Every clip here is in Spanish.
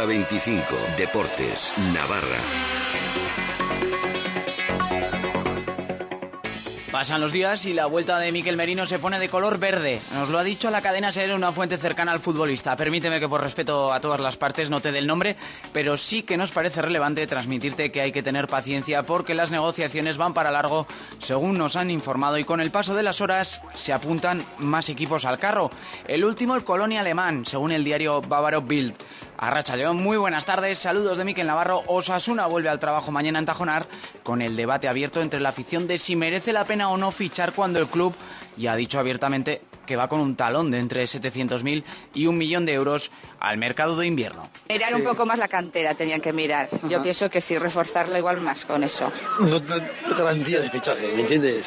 hora 25. Deportes, Navarra. Pasan los días y la vuelta de Miquel Merino se pone de color verde. Nos lo ha dicho la cadena ser una fuente cercana al futbolista. Permíteme que por respeto a todas las partes no te dé el nombre, pero sí que nos parece relevante transmitirte que hay que tener paciencia porque las negociaciones van para largo, según nos han informado, y con el paso de las horas se apuntan más equipos al carro. El último, el Colonia Alemán, según el diario bávaro Bild. Arracha León, muy buenas tardes, saludos de Miquel Navarro. Osasuna vuelve al trabajo mañana en Tajonar con el debate abierto entre la afición de si merece la pena o no fichar cuando el club ya ha dicho abiertamente que va con un talón de entre 700.000 y un millón de euros al mercado de invierno. Mirar un poco más la cantera tenían que mirar. Yo pienso que sí, reforzarla igual más con eso. No te garantía de fichaje, ¿me entiendes?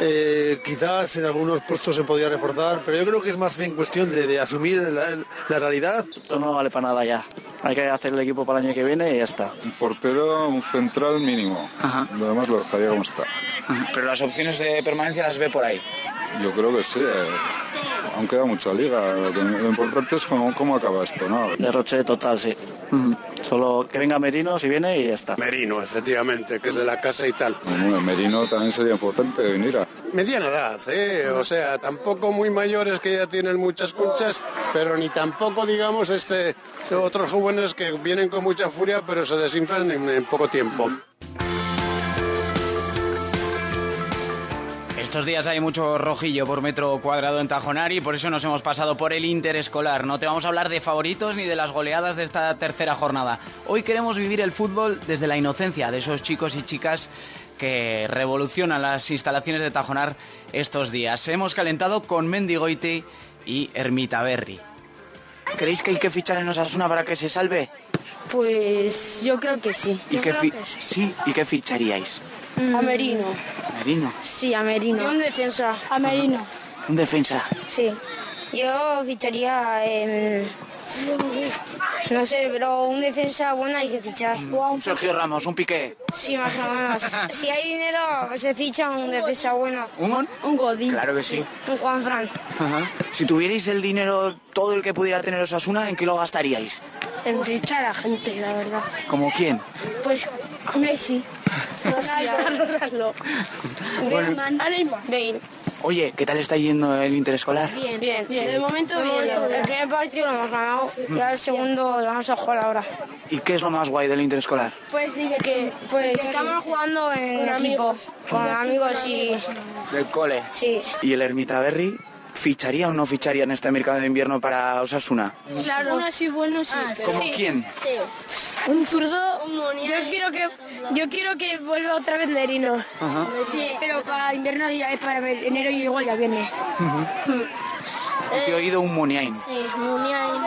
Eh, quizás en algunos puestos se podía reforzar, pero yo creo que es más bien cuestión de, asumir la, realidad. Esto no vale para nada ya. Hay que hacer el equipo para el año que viene y ya está. Un portero, un central mínimo. Lo demás lo dejaría como está. Pero las opciones de permanencia las ve por ahí. Yo creo que sí. Eh. Aún queda mucha liga. Lo, importante es cómo, cómo, acaba esto, ¿no? Derroche total, sí. Solo que venga Merino si viene y ya está. Merino, efectivamente, que es de la casa y tal. Bueno, Merino también sería importante venir a... Mediana edad, ¿eh? O sea, tampoco muy mayores que ya tienen muchas conchas, pero ni tampoco, digamos, este, otros jóvenes que vienen con mucha furia, pero se desinflan en poco tiempo. Estos días hay mucho rojillo por metro cuadrado en Tajonar y por eso nos hemos pasado por el interescolar. No te vamos a hablar de favoritos ni de las goleadas de esta tercera jornada. Hoy queremos vivir el fútbol desde la inocencia de esos chicos y chicas que revolucionan las instalaciones de Tajonar estos días. Hemos calentado con Mendigoite y Ermita Berry. ¿Creéis que hay que fichar en Osasuna para que se salve? Pues yo creo que sí. ¿Y qué, sí. ¿Y qué ficharíais? A Merino. ¿Merino? Sí, a Merino. un defensa. A Merino. ¿Un defensa? Sí. Yo ficharía... no sé, pero un defensa bueno hay que fichar. Un Sergio Ramos, un Piqué. Sí, más o menos. si hay dinero, se ficha un defensa bueno. ¿Un? Un Godín. Claro que sí. Un Juan Fran. Si tuvierais el dinero, todo el que pudiera tener Osasuna, ¿en qué lo gastaríais? En fichar a gente, la verdad. ¿Como quién? Pues Messi. Oye, ¿qué tal está yendo el interescolar? Bien, bien. bien. De momento bien. El primer partido lo hemos ganado, ya el segundo lo vamos a jugar ahora. ¿Y qué es lo más guay del interescolar? Pues que pues estamos jugando en equipo, con amigos y... ¿Del cole? Sí. ¿Y el Ermita Berry? ¿Ficharía o no ficharía en este mercado de invierno para Osasuna? Claro. Uno sí, bueno sí. Ah, ¿Cómo quién? Sí. Un zurdo, un Yo quiero que yo quiero que vuelva otra vez Merino. Ajá. Sí, pero para invierno ya es para enero y igual ya viene. Te he oído un Muniain. Sí, Muniain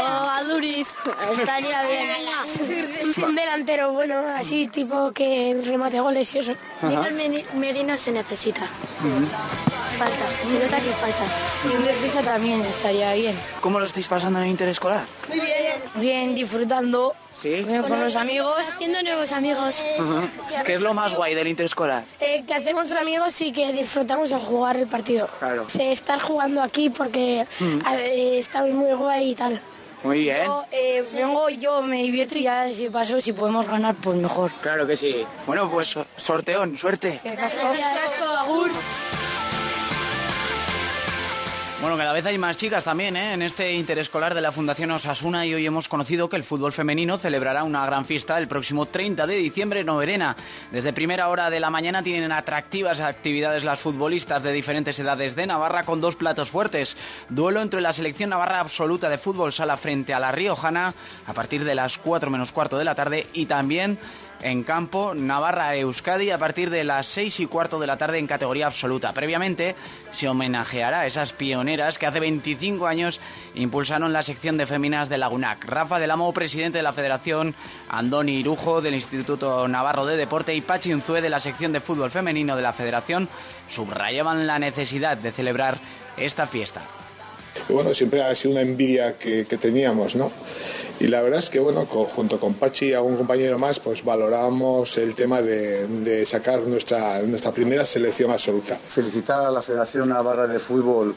o Aduriz. Estaría bien. Un delantero bueno, así tipo que remate goles y eso. Merino se necesita. Falta, se nota que falta. Y un defensa también estaría bien. ¿Cómo lo estáis pasando en el interescolar? Muy bien. Bien, disfrutando. ¿Sí? Con los amigos. Haciendo nuevos amigos. ¿Qué es lo más guay del interescolar? Eh, que hacemos amigos y que disfrutamos al jugar el partido. Claro. estar jugando aquí porque eh, está muy guay y tal. Muy bien. Yo, eh, vengo, yo me divierto y ya si paso, si podemos ganar, pues mejor. Claro que sí. Bueno, pues sorteón, suerte. Gracias. Bueno, cada vez hay más chicas también ¿eh? en este interescolar de la Fundación Osasuna y hoy hemos conocido que el fútbol femenino celebrará una gran fiesta el próximo 30 de diciembre en Oberena. Desde primera hora de la mañana tienen atractivas actividades las futbolistas de diferentes edades de Navarra con dos platos fuertes. Duelo entre la selección navarra absoluta de fútbol sala frente a la Riojana a partir de las 4 menos cuarto de la tarde y también en campo Navarra-Euskadi a partir de las 6 y cuarto de la tarde en categoría absoluta. Previamente se homenajeará a esas pioneras que hace 25 años impulsaron la sección de féminas de Lagunac. Rafa del Amo, presidente de la Federación, Andoni Irujo del Instituto Navarro de Deporte y Pachi Unzue de la sección de fútbol femenino de la Federación subrayaban la necesidad de celebrar esta fiesta. Bueno, siempre ha sido una envidia que, que teníamos, ¿no? Y la verdad es que, bueno, junto con Pachi y algún compañero más, pues valoramos el tema de, sacar nuestra, nuestra primera selección absoluta. Felicitar a la Federación Navarra de Fútbol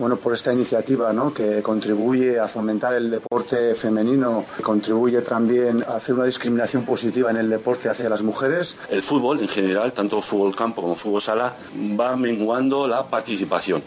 bueno, por esta iniciativa ¿no? que contribuye a fomentar el deporte femenino, contribuye también a hacer una discriminación positiva en el deporte hacia las mujeres. El fútbol en general, tanto fútbol campo como fútbol sala, va menguando la participación.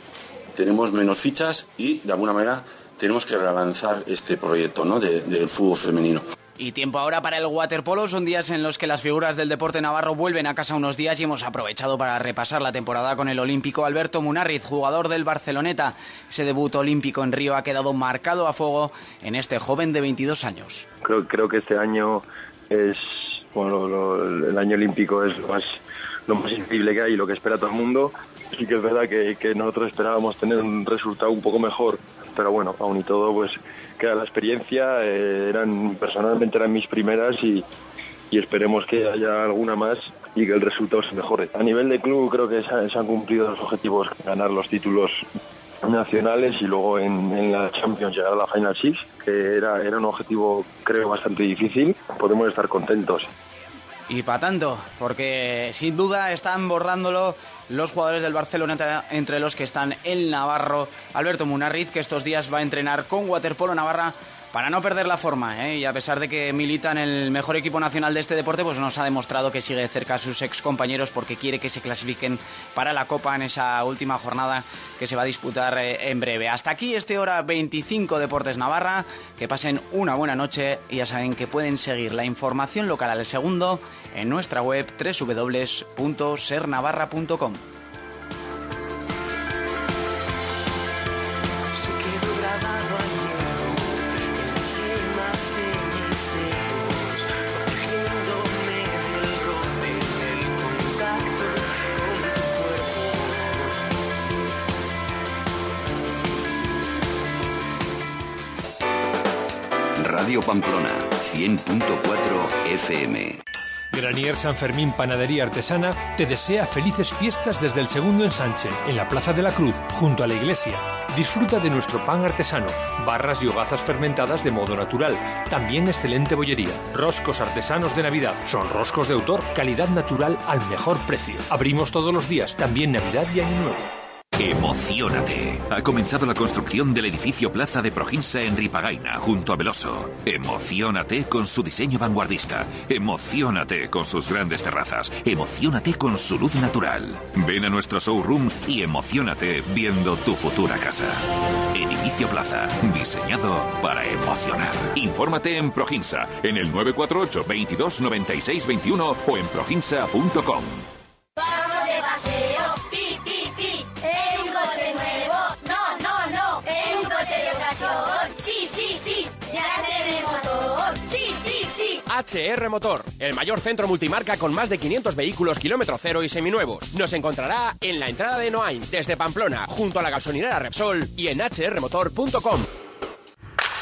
Tenemos menos fichas y de alguna manera tenemos que relanzar este proyecto ¿no? del fútbol femenino. Y tiempo ahora para el waterpolo. Son días en los que las figuras del deporte navarro vuelven a casa unos días y hemos aprovechado para repasar la temporada con el olímpico Alberto Munarriz, jugador del Barceloneta. Ese debut olímpico en Río ha quedado marcado a fuego en este joven de 22 años. Creo, creo que este año es, bueno, el año olímpico es lo más, lo más increíble que hay y lo que espera todo el mundo. Sí que es verdad que, que nosotros esperábamos tener un resultado un poco mejor, pero bueno, aún y todo, pues queda la experiencia, eh, eran personalmente eran mis primeras y, esperemos que haya alguna más y que el resultado se mejore. A nivel de club creo que se, han cumplido los objetivos, ganar los títulos nacionales y luego en, la Champions llegar a la Final Six, que era, era un objetivo creo bastante difícil, podemos estar contentos. Y para tanto, porque sin duda están borrándolo los jugadores del Barcelona, entre los que están el Navarro Alberto Munarriz, que estos días va a entrenar con Waterpolo Navarra para no perder la forma. ¿eh? Y a pesar de que milita en el mejor equipo nacional de este deporte, pues nos ha demostrado que sigue cerca a sus ex compañeros porque quiere que se clasifiquen para la Copa en esa última jornada que se va a disputar eh, en breve. Hasta aquí este hora 25 Deportes Navarra. Que pasen una buena noche y ya saben que pueden seguir la información local al segundo en nuestra web www.sernavarra.com. Pamplona, 100.4 FM. Granier San Fermín Panadería Artesana te desea felices fiestas desde el segundo ensanche, en la Plaza de la Cruz, junto a la iglesia. Disfruta de nuestro pan artesano, barras y hogazas fermentadas de modo natural, también excelente bollería, roscos artesanos de Navidad, son roscos de autor, calidad natural al mejor precio. Abrimos todos los días, también Navidad y Año Nuevo. Emocionate. Ha comenzado la construcción del edificio Plaza de Proginsa en Ripagaina, junto a Veloso. Emocionate con su diseño vanguardista. Emocionate con sus grandes terrazas. Emocionate con su luz natural. Ven a nuestro showroom y emocionate viendo tu futura casa. Edificio Plaza, diseñado para emocionar. Infórmate en Proginsa, en el 948 22 96 21 o en proginsa.com. HR Motor, el mayor centro multimarca con más de 500 vehículos kilómetro cero y seminuevos. Nos encontrará en la entrada de Noain, desde Pamplona, junto a la gasolinera Repsol y en hrmotor.com.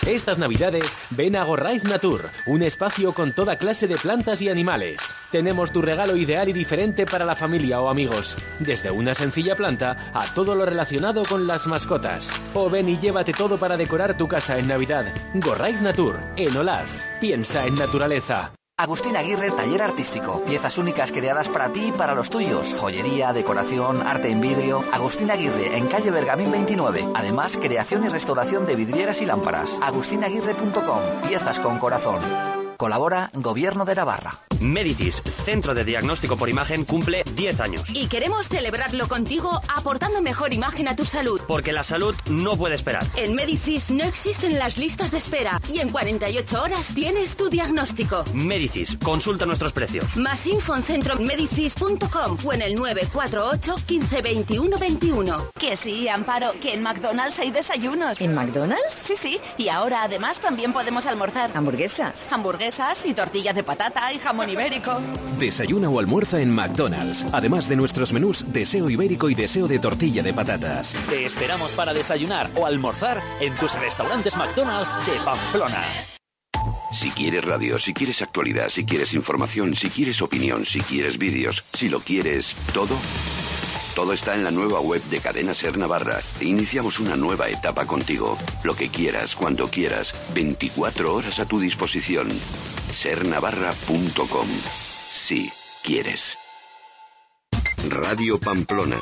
Estas navidades ven a Gorraiz Natur, un espacio con toda clase de plantas y animales. Tenemos tu regalo ideal y diferente para la familia o amigos, desde una sencilla planta a todo lo relacionado con las mascotas. O ven y llévate todo para decorar tu casa en Navidad. Gorraiz Natur, en Olaz. Piensa en naturaleza. Agustín Aguirre, taller artístico. Piezas únicas creadas para ti y para los tuyos. Joyería, decoración, arte en vidrio. Agustín Aguirre, en calle Bergamín 29. Además, creación y restauración de vidrieras y lámparas. agustinaguirre.com. Piezas con corazón. Colabora Gobierno de Navarra. Medicis, Centro de Diagnóstico por Imagen, cumple 10 años. Y queremos celebrarlo contigo aportando mejor imagen a tu salud. Porque la salud no puede esperar. En Medicis no existen las listas de espera y en 48 horas tienes tu diagnóstico. Medicis, consulta nuestros precios. Más info en centromedicis.com o en el 948 15 21 21. Que sí, Amparo, que en McDonald's hay desayunos. ¿En McDonald's? Sí, sí. Y ahora además también podemos almorzar. ¿Hamburguesas? Hamburguesas y tortillas de patata y jamón ibérico. Desayuna o almuerza en McDonald's, además de nuestros menús deseo ibérico y deseo de tortilla de patatas. Te esperamos para desayunar o almorzar en tus restaurantes McDonald's de Pamplona. Si quieres radio, si quieres actualidad, si quieres información, si quieres opinión, si quieres vídeos, si lo quieres todo. Todo está en la nueva web de Cadena Ser Navarra. Iniciamos una nueva etapa contigo. Lo que quieras, cuando quieras, 24 horas a tu disposición. Sernavarra.com. Si quieres. Radio Pamplona